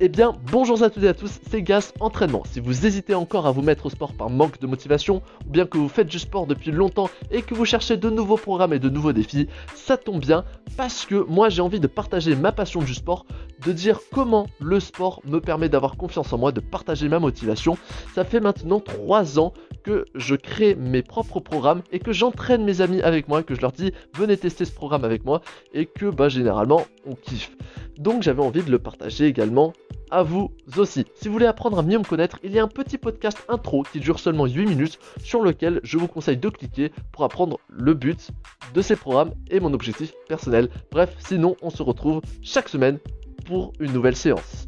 Eh bien, bonjour à toutes et à tous, c'est Gas Entraînement. Si vous hésitez encore à vous mettre au sport par manque de motivation, ou bien que vous faites du sport depuis longtemps et que vous cherchez de nouveaux programmes et de nouveaux défis, ça tombe bien parce que moi j'ai envie de partager ma passion du sport, de dire comment le sport me permet d'avoir confiance en moi, de partager ma motivation. Ça fait maintenant 3 ans que je crée mes propres programmes et que j'entraîne mes amis avec moi, que je leur dis venez tester ce programme avec moi et que bah généralement on kiffe. Donc j'avais envie de le partager également à vous aussi. Si vous voulez apprendre à mieux me connaître, il y a un petit podcast intro qui dure seulement 8 minutes sur lequel je vous conseille de cliquer pour apprendre le but de ces programmes et mon objectif personnel. Bref, sinon on se retrouve chaque semaine pour une nouvelle séance.